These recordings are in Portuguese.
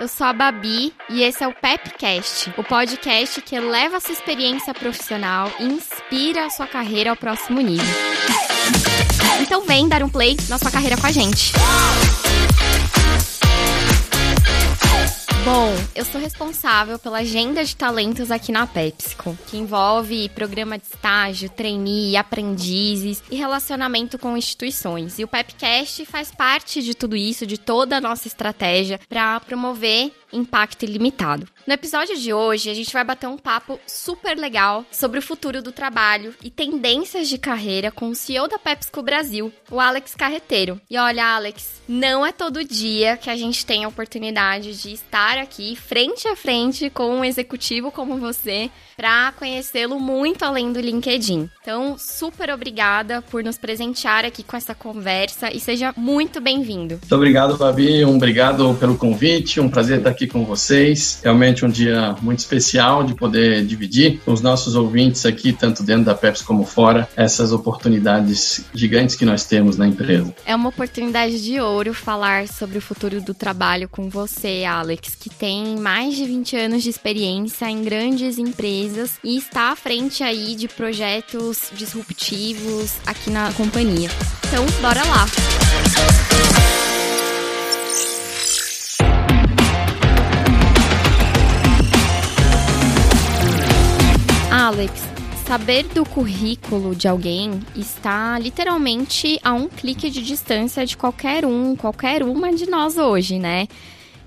eu sou a Babi e esse é o Pepcast, o podcast que eleva a sua experiência profissional e inspira a sua carreira ao próximo nível. Então vem dar um play na sua carreira com a gente. Bom, eu sou responsável pela agenda de talentos aqui na PepsiCo, que envolve programa de estágio, trainee, aprendizes e relacionamento com instituições. E o Pepcast faz parte de tudo isso, de toda a nossa estratégia para promover impacto ilimitado. No episódio de hoje, a gente vai bater um papo super legal sobre o futuro do trabalho e tendências de carreira com o CEO da PepsiCo Brasil, o Alex Carreteiro. E olha, Alex, não é todo dia que a gente tem a oportunidade de estar aqui frente a frente com um executivo como você para conhecê-lo muito além do LinkedIn. Então, super obrigada por nos presentear aqui com essa conversa e seja muito bem-vindo. Muito obrigado, Babi. Um obrigado pelo convite. Um prazer estar aqui com vocês. Realmente um dia muito especial de poder dividir com os nossos ouvintes aqui, tanto dentro da Pepsi como fora, essas oportunidades gigantes que nós temos na empresa. É uma oportunidade de ouro falar sobre o futuro do trabalho com você, Alex, que tem mais de 20 anos de experiência em grandes empresas e está à frente aí de projetos disruptivos aqui na companhia. Então, bora lá! Alex, saber do currículo de alguém está literalmente a um clique de distância de qualquer um, qualquer uma de nós hoje, né?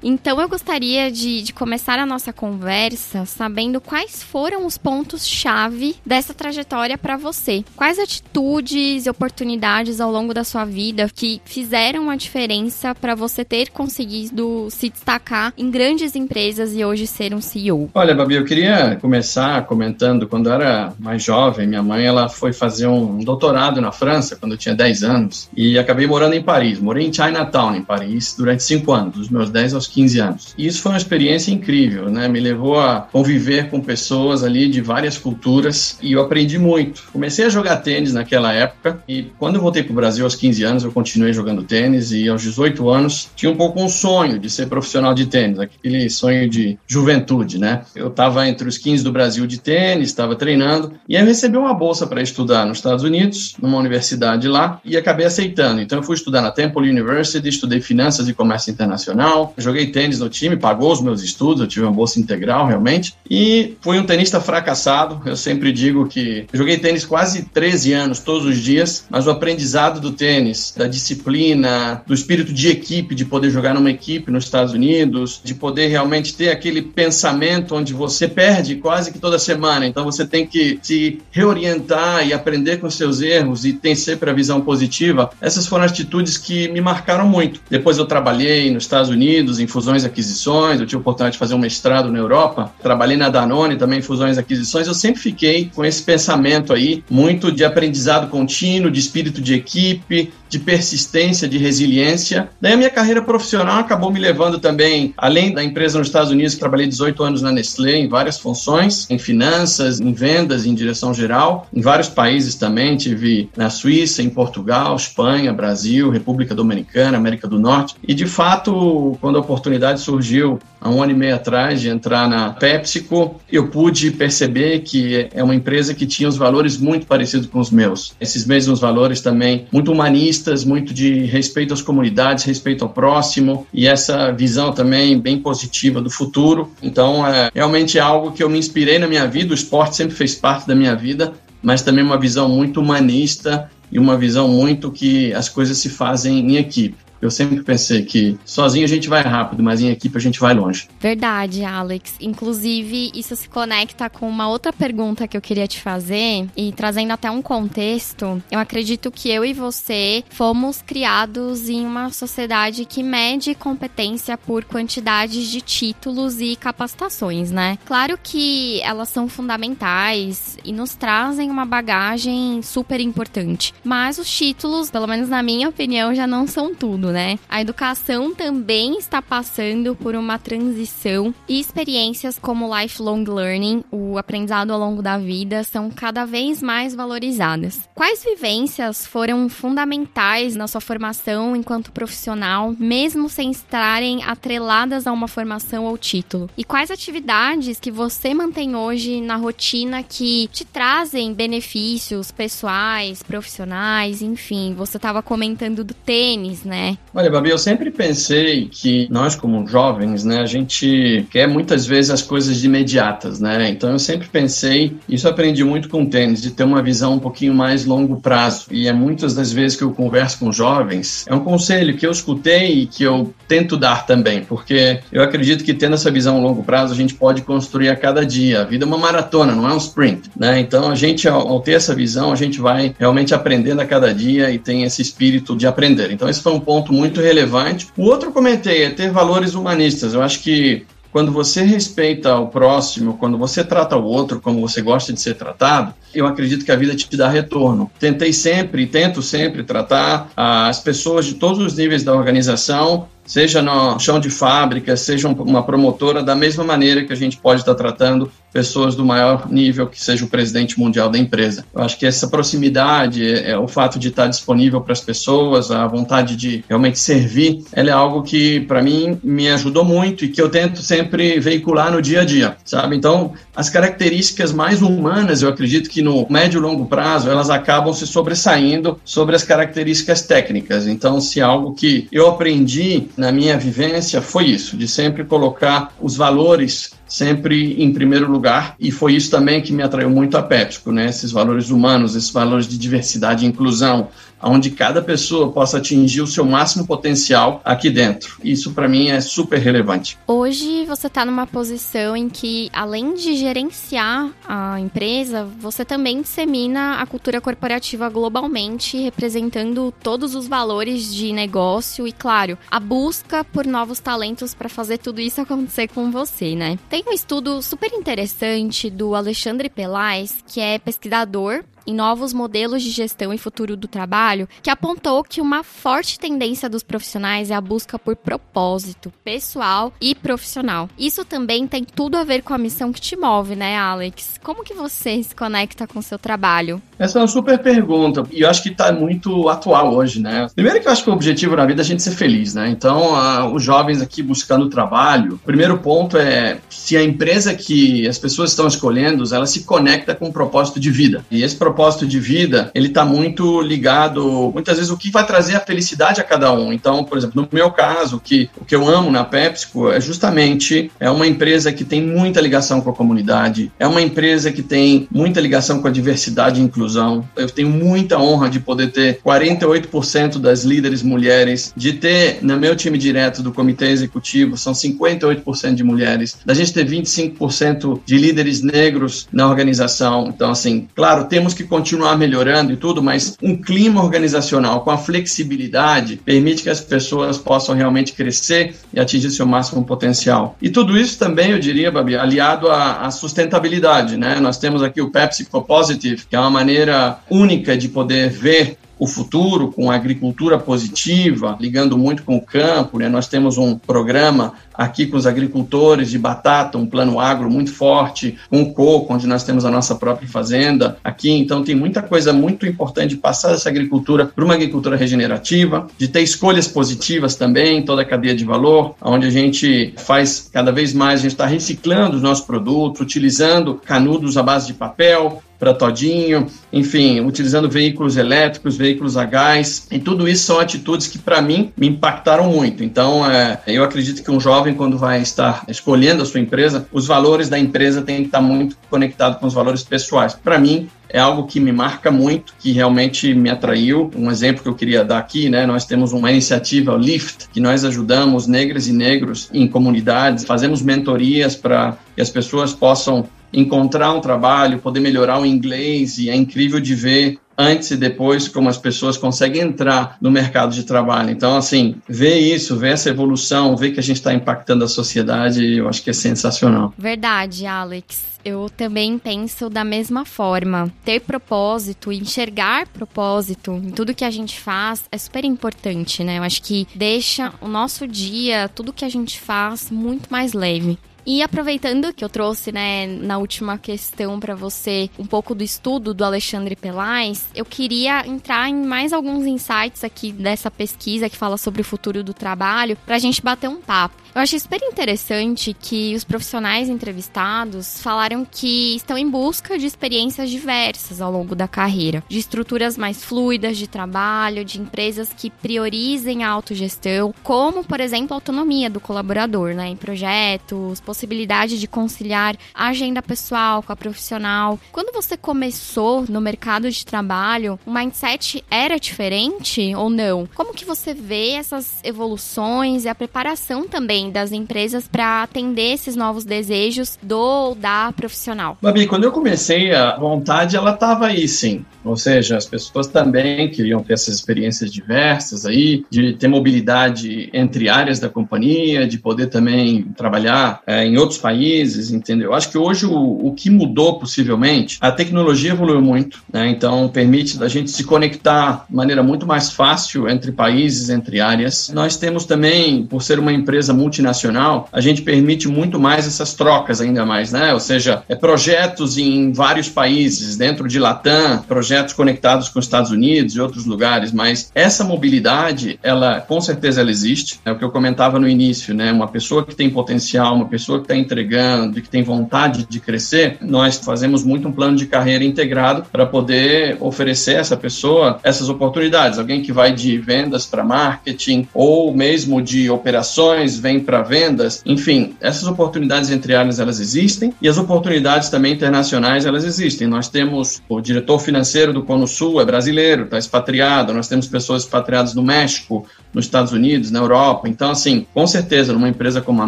Então eu gostaria de, de começar a nossa conversa sabendo quais foram os pontos-chave dessa trajetória para você. Quais atitudes e oportunidades ao longo da sua vida que fizeram a diferença para você ter conseguido se destacar em grandes empresas e hoje ser um CEO? Olha, Babi, eu queria começar comentando quando eu era mais jovem, minha mãe ela foi fazer um doutorado na França quando eu tinha 10 anos e acabei morando em Paris. Morei em Chinatown, em Paris, durante 5 anos, dos meus 10 aos 15 anos. E isso foi uma experiência incrível, né? Me levou a conviver com pessoas ali de várias culturas e eu aprendi muito. Comecei a jogar tênis naquela época e quando eu voltei para o Brasil aos 15 anos, eu continuei jogando tênis e aos 18 anos tinha um pouco um sonho de ser profissional de tênis, aquele sonho de juventude, né? Eu estava entre os 15 do Brasil de tênis, estava treinando e aí recebi uma bolsa para estudar nos Estados Unidos, numa universidade lá, e acabei aceitando. Então eu fui estudar na Temple University, estudei finanças e comércio internacional, joguei tênis no time, pagou os meus estudos, eu tive uma bolsa integral realmente. E fui um tenista fracassado. Eu sempre digo que joguei tênis quase 13 anos, todos os dias, mas o aprendizado do tênis, da disciplina, do espírito de equipe, de poder jogar numa equipe nos Estados Unidos, de poder realmente ter aquele pensamento onde você perde quase que toda semana. Então você tem que se reorientar e aprender com seus erros e tem sempre a visão positiva. Essas foram atitudes que me marcaram muito. Depois eu trabalhei nos Estados Unidos em fusões e aquisições, eu tive a oportunidade de fazer um mestrado na Europa, trabalhei na Danone também em fusões e aquisições, eu sempre fiquei com esse pensamento aí, muito de aprendizado contínuo, de espírito de equipe, de persistência, de resiliência. Daí a minha carreira profissional acabou me levando também, além da empresa nos Estados Unidos, trabalhei 18 anos na Nestlé em várias funções, em finanças, em vendas, em direção geral, em vários países também, tive na Suíça, em Portugal, Espanha, Brasil, República Dominicana, América do Norte. E de fato, quando a oportunidade surgiu há um ano e meio atrás de entrar na PepsiCo, eu pude perceber que é uma empresa que tinha os valores muito parecidos com os meus. Esses mesmos valores também muito humanistas, muito de respeito às comunidades, respeito ao próximo e essa visão também bem positiva do futuro. Então, é realmente algo que eu me inspirei na minha vida, o esporte sempre fez parte da minha vida, mas também uma visão muito humanista e uma visão muito que as coisas se fazem em equipe. Eu sempre pensei que sozinho a gente vai rápido, mas em equipe a gente vai longe. Verdade, Alex. Inclusive, isso se conecta com uma outra pergunta que eu queria te fazer e trazendo até um contexto. Eu acredito que eu e você fomos criados em uma sociedade que mede competência por quantidades de títulos e capacitações, né? Claro que elas são fundamentais e nos trazem uma bagagem super importante, mas os títulos, pelo menos na minha opinião, já não são tudo, né? A educação também está passando por uma transição e experiências como lifelong learning, o aprendizado ao longo da vida, são cada vez mais valorizadas. Quais vivências foram fundamentais na sua formação enquanto profissional, mesmo sem estarem atreladas a uma formação ou título? E quais atividades que você mantém hoje na rotina que te trazem benefícios pessoais, profissionais, enfim? Você estava comentando do tênis, né? Olha, Babi, eu sempre pensei que nós, como jovens, né, a gente quer muitas vezes as coisas imediatas, né? Então eu sempre pensei, isso aprendi muito com o tênis, de ter uma visão um pouquinho mais longo prazo. E é muitas das vezes que eu converso com jovens, é um conselho que eu escutei e que eu tento dar também, porque eu acredito que tendo essa visão a longo prazo, a gente pode construir a cada dia. A vida é uma maratona, não é um sprint, né? Então a gente, ao ter essa visão, a gente vai realmente aprendendo a cada dia e tem esse espírito de aprender. Então esse foi um ponto muito relevante. O outro comentei é ter valores humanistas. Eu acho que quando você respeita o próximo, quando você trata o outro como você gosta de ser tratado, eu acredito que a vida te dá retorno. Tentei sempre, tento sempre tratar as pessoas de todos os níveis da organização seja no chão de fábrica, seja uma promotora, da mesma maneira que a gente pode estar tratando pessoas do maior nível, que seja o presidente mundial da empresa. Eu acho que essa proximidade, é, é o fato de estar disponível para as pessoas, a vontade de realmente servir, ela é algo que, para mim, me ajudou muito e que eu tento sempre veicular no dia a dia, sabe? Então, as características mais humanas, eu acredito que no médio e longo prazo, elas acabam se sobressaindo sobre as características técnicas. Então, se é algo que eu aprendi na minha vivência foi isso, de sempre colocar os valores sempre em primeiro lugar, e foi isso também que me atraiu muito a PepsiCo, né? Esses valores humanos, esses valores de diversidade e inclusão, onde cada pessoa possa atingir o seu máximo potencial aqui dentro. Isso para mim é super relevante. Hoje você está numa posição em que, além de gerenciar a empresa, você também dissemina a cultura corporativa globalmente, representando todos os valores de negócio e, claro, a busca por novos talentos para fazer tudo isso acontecer com você, né? Tem um estudo super interessante do Alexandre Pelais, que é pesquisador em novos modelos de gestão e futuro do trabalho, que apontou que uma forte tendência dos profissionais é a busca por propósito pessoal e profissional. Isso também tem tudo a ver com a missão que te move, né, Alex? Como que você se conecta com o seu trabalho? Essa é uma super pergunta e eu acho que está muito atual hoje, né? Primeiro que eu acho que o objetivo na vida é a gente ser feliz, né? Então, a, os jovens aqui buscando trabalho, o primeiro ponto é se a empresa que as pessoas estão escolhendo, ela se conecta com um propósito de vida. E esse propósito de vida, ele está muito ligado, muitas vezes, o que vai trazer a felicidade a cada um. Então, por exemplo, no meu caso, que, o que eu amo na PepsiCo é justamente é uma empresa que tem muita ligação com a comunidade, é uma empresa que tem muita ligação com a diversidade e inclusão. Eu tenho muita honra de poder ter 48% das líderes mulheres, de ter no meu time direto do comitê executivo, são 58% de mulheres, da gente ter 25% de líderes negros na organização. Então, assim, claro, temos que que continuar melhorando e tudo, mas um clima organizacional com a flexibilidade permite que as pessoas possam realmente crescer e atingir seu máximo potencial. E tudo isso também, eu diria, Babi, aliado à, à sustentabilidade, né? Nós temos aqui o Pepsi Positive, que é uma maneira única de poder ver o futuro com a agricultura positiva, ligando muito com o campo. Né? Nós temos um programa aqui com os agricultores de batata, um plano agro muito forte, com coco, onde nós temos a nossa própria fazenda aqui. Então, tem muita coisa muito importante de passar essa agricultura para uma agricultura regenerativa, de ter escolhas positivas também, toda a cadeia de valor, onde a gente faz cada vez mais, a gente está reciclando os nossos produtos, utilizando canudos à base de papel, para todinho, enfim, utilizando veículos elétricos, veículos a gás, e tudo isso são atitudes que para mim me impactaram muito. Então, é, eu acredito que um jovem quando vai estar escolhendo a sua empresa, os valores da empresa têm que estar muito conectados com os valores pessoais. Para mim, é algo que me marca muito, que realmente me atraiu. Um exemplo que eu queria dar aqui, né? Nós temos uma iniciativa, o Lift, que nós ajudamos negras e negros em comunidades, fazemos mentorias para que as pessoas possam encontrar um trabalho, poder melhorar o inglês, e é incrível de ver antes e depois como as pessoas conseguem entrar no mercado de trabalho. Então, assim, ver isso, ver essa evolução, ver que a gente está impactando a sociedade, eu acho que é sensacional. Verdade, Alex. Eu também penso da mesma forma. Ter propósito, enxergar propósito em tudo que a gente faz é super importante, né? Eu acho que deixa o nosso dia, tudo que a gente faz, muito mais leve. E aproveitando que eu trouxe, né, na última questão para você um pouco do estudo do Alexandre Pelais, eu queria entrar em mais alguns insights aqui dessa pesquisa que fala sobre o futuro do trabalho, para a gente bater um papo. Eu achei super interessante que os profissionais entrevistados falaram que estão em busca de experiências diversas ao longo da carreira, de estruturas mais fluidas de trabalho, de empresas que priorizem a autogestão, como, por exemplo, a autonomia do colaborador, né, em projetos, possibilidade de conciliar a agenda pessoal com a profissional. Quando você começou no mercado de trabalho, o mindset era diferente ou não? Como que você vê essas evoluções e a preparação também das empresas para atender esses novos desejos do ou da profissional? Babi, quando eu comecei, a vontade ela estava aí, sim. Ou seja, as pessoas também queriam ter essas experiências diversas aí, de ter mobilidade entre áreas da companhia, de poder também trabalhar é, em outros países, entendeu? Acho que hoje o, o que mudou possivelmente, a tecnologia evoluiu muito, né? Então permite a gente se conectar de maneira muito mais fácil entre países, entre áreas. Nós temos também, por ser uma empresa multinacional, a gente permite muito mais essas trocas ainda mais, né? Ou seja, é projetos em vários países, dentro de Latam, projetos conectados com os Estados Unidos e outros lugares, mas essa mobilidade, ela com certeza ela existe. É o que eu comentava no início, né? Uma pessoa que tem potencial, uma pessoa que está entregando, que tem vontade de crescer, nós fazemos muito um plano de carreira integrado para poder oferecer a essa pessoa essas oportunidades. Alguém que vai de vendas para marketing ou mesmo de operações vem para vendas, enfim, essas oportunidades entre áreas elas existem e as oportunidades também internacionais elas existem. Nós temos o diretor financeiro do Cono Sul é brasileiro, está expatriado. Nós temos pessoas expatriadas no México, nos Estados Unidos, na Europa. Então, assim, com certeza, numa empresa como a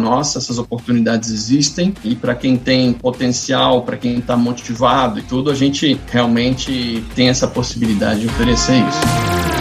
nossa, essas oportunidades existem. E para quem tem potencial, para quem está motivado e tudo, a gente realmente tem essa possibilidade de oferecer isso.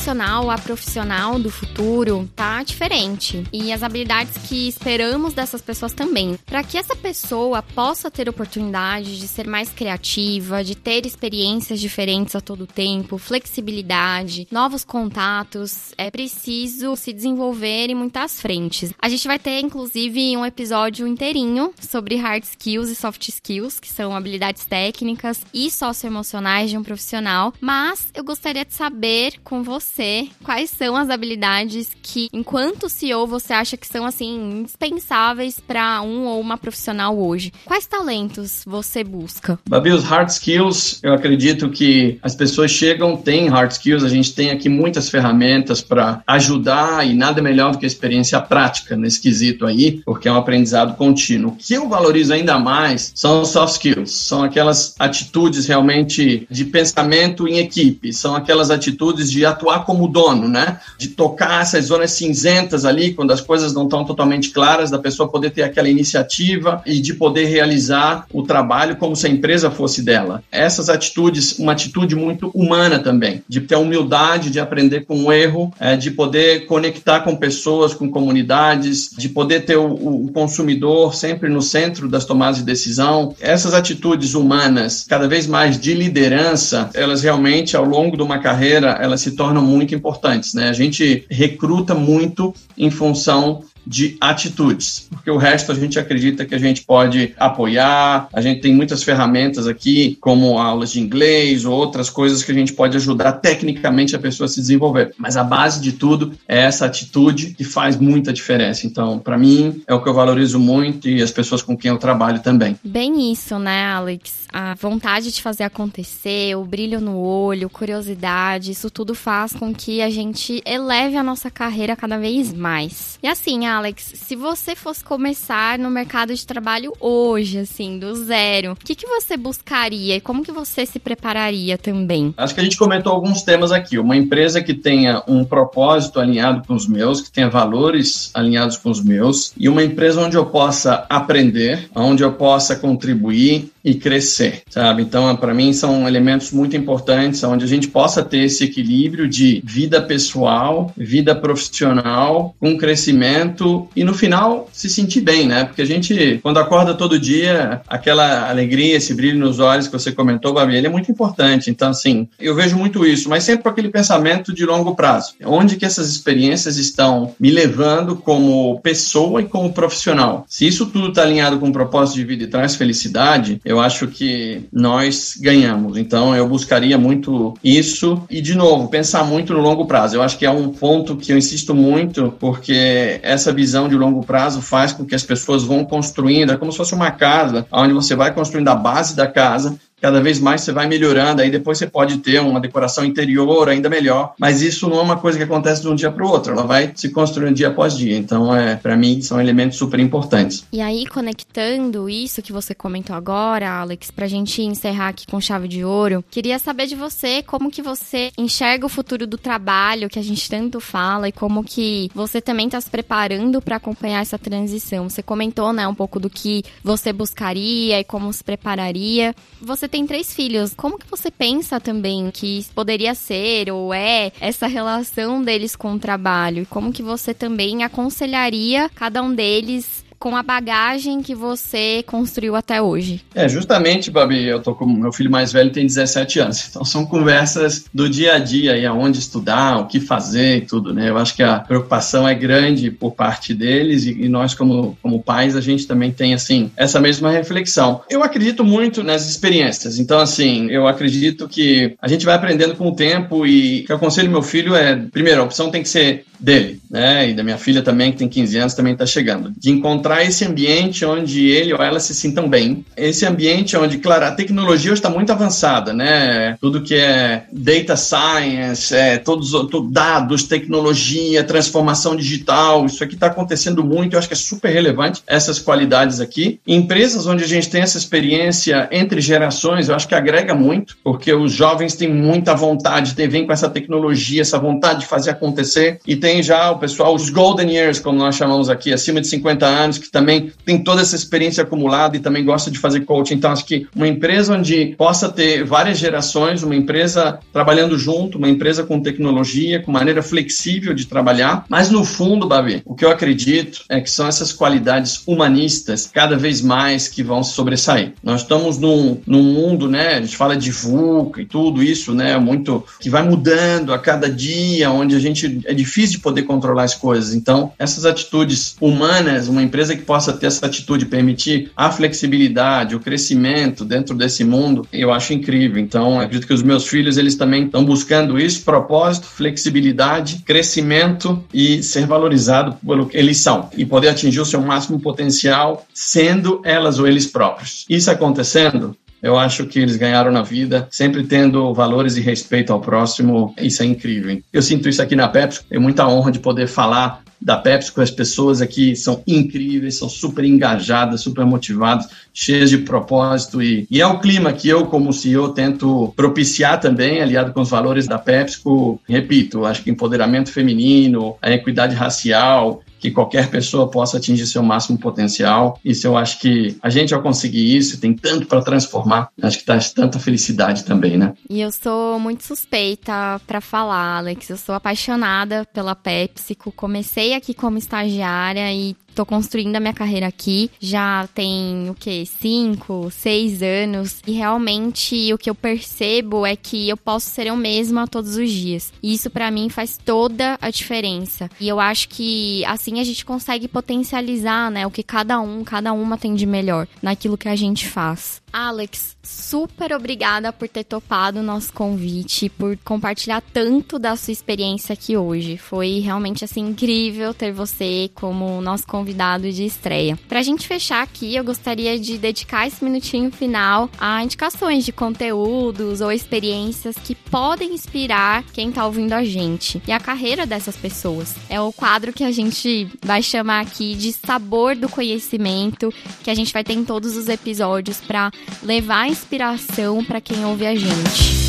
Profissional, a profissional do futuro tá diferente. E as habilidades que esperamos dessas pessoas também. Para que essa pessoa possa ter oportunidade de ser mais criativa, de ter experiências diferentes a todo tempo, flexibilidade, novos contatos, é preciso se desenvolver em muitas frentes. A gente vai ter, inclusive, um episódio inteirinho sobre hard skills e soft skills, que são habilidades técnicas e socioemocionais de um profissional. Mas eu gostaria de saber com você você quais são as habilidades que, enquanto CEO, você acha que são assim indispensáveis para um ou uma profissional hoje. Quais talentos você busca? Babi, os hard skills, eu acredito que as pessoas chegam, têm hard skills, a gente tem aqui muitas ferramentas para ajudar e nada melhor do que a experiência prática nesse quesito aí, porque é um aprendizado contínuo. O que eu valorizo ainda mais são os soft skills, são aquelas atitudes realmente de pensamento em equipe, são aquelas atitudes de atuar como dono, né? De tocar essas zonas cinzentas ali, quando as coisas não estão totalmente claras, da pessoa poder ter aquela iniciativa e de poder realizar o trabalho como se a empresa fosse dela. Essas atitudes, uma atitude muito humana também, de ter a humildade de aprender com o erro, é, de poder conectar com pessoas, com comunidades, de poder ter o, o consumidor sempre no centro das tomadas de decisão. Essas atitudes humanas, cada vez mais de liderança, elas realmente, ao longo de uma carreira, elas se tornam muito importantes. Né? A gente recruta muito em função de atitudes, porque o resto a gente acredita que a gente pode apoiar, a gente tem muitas ferramentas aqui, como aulas de inglês ou outras coisas que a gente pode ajudar tecnicamente a pessoa a se desenvolver. Mas a base de tudo é essa atitude que faz muita diferença. Então, para mim, é o que eu valorizo muito e as pessoas com quem eu trabalho também. Bem isso, né, Alex? A vontade de fazer acontecer, o brilho no olho, curiosidade, isso tudo faz com que a gente eleve a nossa carreira cada vez mais. E assim, Alex, se você fosse começar no mercado de trabalho hoje, assim, do zero, o que, que você buscaria e como que você se prepararia também? Acho que a gente comentou alguns temas aqui. Uma empresa que tenha um propósito alinhado com os meus, que tenha valores alinhados com os meus, e uma empresa onde eu possa aprender, onde eu possa contribuir e crescer, sabe? Então, para mim, são elementos muito importantes, onde a gente possa ter esse equilíbrio de vida pessoal, vida profissional, com crescimento e, no final, se sentir bem, né? Porque a gente, quando acorda todo dia, aquela alegria, esse brilho nos olhos que você comentou, Babi, ele é muito importante. Então, assim, eu vejo muito isso, mas sempre com aquele pensamento de longo prazo. Onde que essas experiências estão me levando como pessoa e como profissional? Se isso tudo está alinhado com o propósito de vida e traz felicidade, eu acho que nós ganhamos. Então, eu buscaria muito isso e, de novo, pensar muito no longo prazo. Eu acho que é um ponto que eu insisto muito, porque essa visão de longo prazo faz com que as pessoas vão construindo, é como se fosse uma casa, onde você vai construindo a base da casa, cada vez mais você vai melhorando, aí depois você pode ter uma decoração interior ainda melhor, mas isso não é uma coisa que acontece de um dia para o outro, ela vai se construindo dia após dia. Então, é, para mim, são elementos super importantes. E aí, conectando isso que você comentou agora, Alex, para a gente encerrar aqui com chave de ouro, queria saber de você como que você enxerga o futuro do trabalho que a gente tanto fala e como que você também está se preparando para acompanhar essa transição. Você comentou, né, um pouco do que você buscaria e como se prepararia. Você tem três filhos. Como que você pensa também que poderia ser ou é essa relação deles com o trabalho? E como que você também aconselharia cada um deles com a bagagem que você construiu até hoje? É, justamente, Babi, eu tô com meu filho mais velho tem 17 anos. Então são conversas do dia a dia e aonde estudar, o que fazer e tudo, né? Eu acho que a preocupação é grande por parte deles e, e nós como como pais a gente também tem assim essa mesma reflexão. Eu acredito muito nas experiências. Então assim, eu acredito que a gente vai aprendendo com o tempo e que eu aconselho meu filho é, primeiro, a opção tem que ser dele, né? E da minha filha também, que tem 15 anos, também está chegando. De encontrar esse ambiente onde ele ou ela se sintam bem. Esse ambiente onde, claro, a tecnologia está muito avançada, né? Tudo que é data science, é, todos os dados, tecnologia, transformação digital, isso aqui está acontecendo muito. Eu acho que é super relevante essas qualidades aqui. Empresas onde a gente tem essa experiência entre gerações, eu acho que agrega muito, porque os jovens têm muita vontade, de vem com essa tecnologia, essa vontade de fazer acontecer e tem já o pessoal, os Golden Years, como nós chamamos aqui, acima de 50 anos, que também tem toda essa experiência acumulada e também gosta de fazer coaching. Então, acho que uma empresa onde possa ter várias gerações, uma empresa trabalhando junto, uma empresa com tecnologia, com maneira flexível de trabalhar. Mas, no fundo, Babi, o que eu acredito é que são essas qualidades humanistas cada vez mais que vão sobressair. Nós estamos num, num mundo, né? A gente fala de VUCA e tudo isso, né? Muito que vai mudando a cada dia, onde a gente é difícil poder controlar as coisas. Então, essas atitudes humanas, uma empresa que possa ter essa atitude, permitir a flexibilidade, o crescimento dentro desse mundo, eu acho incrível. Então, acredito que os meus filhos, eles também estão buscando isso, propósito, flexibilidade, crescimento e ser valorizado pelo que eles são e poder atingir o seu máximo potencial sendo elas ou eles próprios. Isso acontecendo, eu acho que eles ganharam na vida, sempre tendo valores e respeito ao próximo. Isso é incrível. Eu sinto isso aqui na Pepsi. Tenho muita honra de poder falar da Pepsi com as pessoas aqui são incríveis, são super engajadas, super motivadas, cheias de propósito e, e é o clima que eu como CEO tento propiciar também, aliado com os valores da PepsiCo. Repito, acho que empoderamento feminino, a equidade racial, que qualquer pessoa possa atingir seu máximo potencial. Isso eu acho que a gente, ao conseguir isso, tem tanto para transformar, acho que traz tanta felicidade também, né? E eu sou muito suspeita para falar, Alex. Eu sou apaixonada pela PepsiCo. Comecei aqui como estagiária e tô construindo a minha carreira aqui. Já tem o que? Cinco, seis anos. E realmente o que eu percebo é que eu posso ser eu mesma todos os dias. E isso para mim faz toda a diferença. E eu acho que assim a gente consegue potencializar, né, o que cada um, cada uma tem de melhor naquilo que a gente faz. Alex, super obrigada por ter topado o nosso convite, por compartilhar tanto da sua experiência aqui hoje. Foi realmente assim incrível ter você como nosso convidado de estreia. Pra gente fechar aqui, eu gostaria de dedicar esse minutinho final a indicações de conteúdos ou experiências que podem inspirar quem tá ouvindo a gente e a carreira dessas pessoas. É o quadro que a gente vai chamar aqui de sabor do conhecimento, que a gente vai ter em todos os episódios para levar inspiração para quem ouve a gente.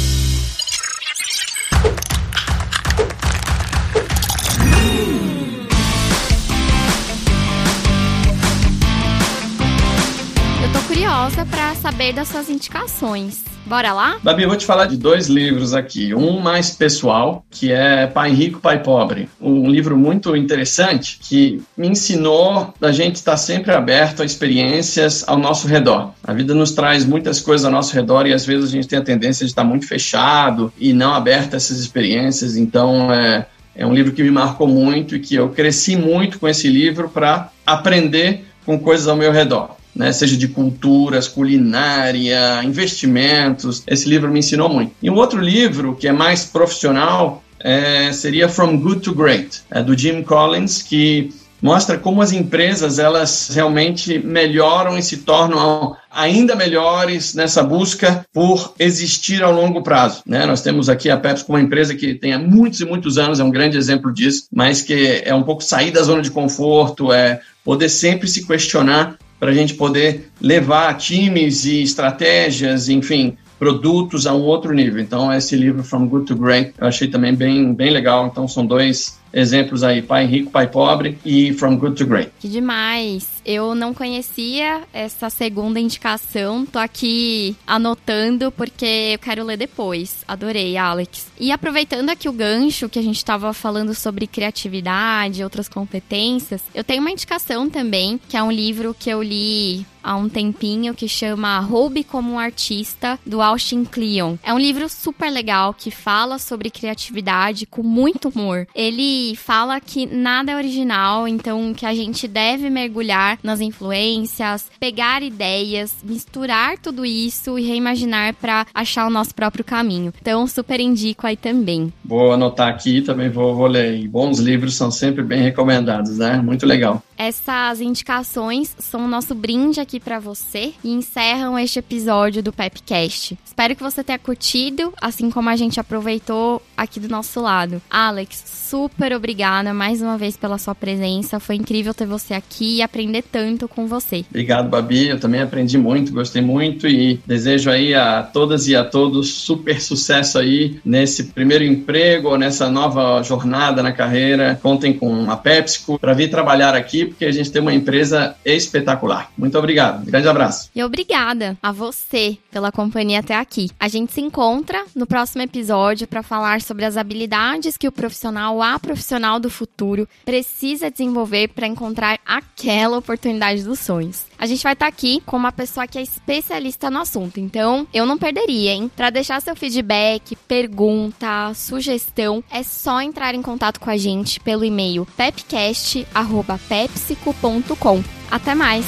curiosa para saber das suas indicações. Bora lá? Babi, eu vou te falar de dois livros aqui. Um mais pessoal, que é Pai Rico, Pai Pobre. Um livro muito interessante que me ensinou a gente estar sempre aberto a experiências ao nosso redor. A vida nos traz muitas coisas ao nosso redor e às vezes a gente tem a tendência de estar muito fechado e não aberto a essas experiências. Então, é, é um livro que me marcou muito e que eu cresci muito com esse livro para aprender com coisas ao meu redor né, seja de culturas, culinária, investimentos. Esse livro me ensinou muito. E um outro livro que é mais profissional é, seria From Good to Great, é do Jim Collins, que mostra como as empresas elas realmente melhoram e se tornam ainda melhores nessa busca por existir ao longo prazo. Né? Nós temos aqui a Pepsi como uma empresa que tem há muitos e muitos anos, é um grande exemplo disso, mas que é um pouco sair da zona de conforto, é poder sempre se questionar para a gente poder levar times e estratégias, enfim, produtos a um outro nível. Então, esse livro From Good to Great eu achei também bem, bem legal. Então, são dois exemplos aí, Pai Rico, Pai Pobre e From Good to Great. Que demais! Eu não conhecia essa segunda indicação, tô aqui anotando porque eu quero ler depois. Adorei, Alex. E aproveitando aqui o gancho que a gente estava falando sobre criatividade, outras competências, eu tenho uma indicação também, que é um livro que eu li há um tempinho que chama Roube como um Artista, do Austin Kleon. É um livro super legal que fala sobre criatividade com muito humor. Ele fala que nada é original, então que a gente deve mergulhar nas influências, pegar ideias, misturar tudo isso e reimaginar para achar o nosso próprio caminho. Então, super indico aí também. Vou anotar aqui, também vou, vou ler. Bons livros são sempre bem recomendados, né? Muito legal. Essas indicações são o nosso brinde aqui para você e encerram este episódio do Pepcast. Espero que você tenha curtido, assim como a gente aproveitou aqui do nosso lado. Alex, super obrigada mais uma vez pela sua presença. Foi incrível ter você aqui e aprender tanto com você. Obrigado, Babi. Eu também aprendi muito, gostei muito e desejo aí a todas e a todos super sucesso aí nesse primeiro emprego nessa nova jornada na carreira. Contem com a PepsiCo para vir trabalhar aqui porque a gente tem uma empresa espetacular. Muito obrigado. grande abraço. E obrigada a você pela companhia até aqui. A gente se encontra no próximo episódio para falar sobre as habilidades que o profissional a profissional do futuro precisa desenvolver para encontrar aquela oportunidade dos sonhos. A gente vai estar tá aqui com uma pessoa que é especialista no assunto, então eu não perderia, hein? Para deixar seu feedback, pergunta, sugestão, é só entrar em contato com a gente pelo e-mail pepcast@pepsi léxico.com. Até mais!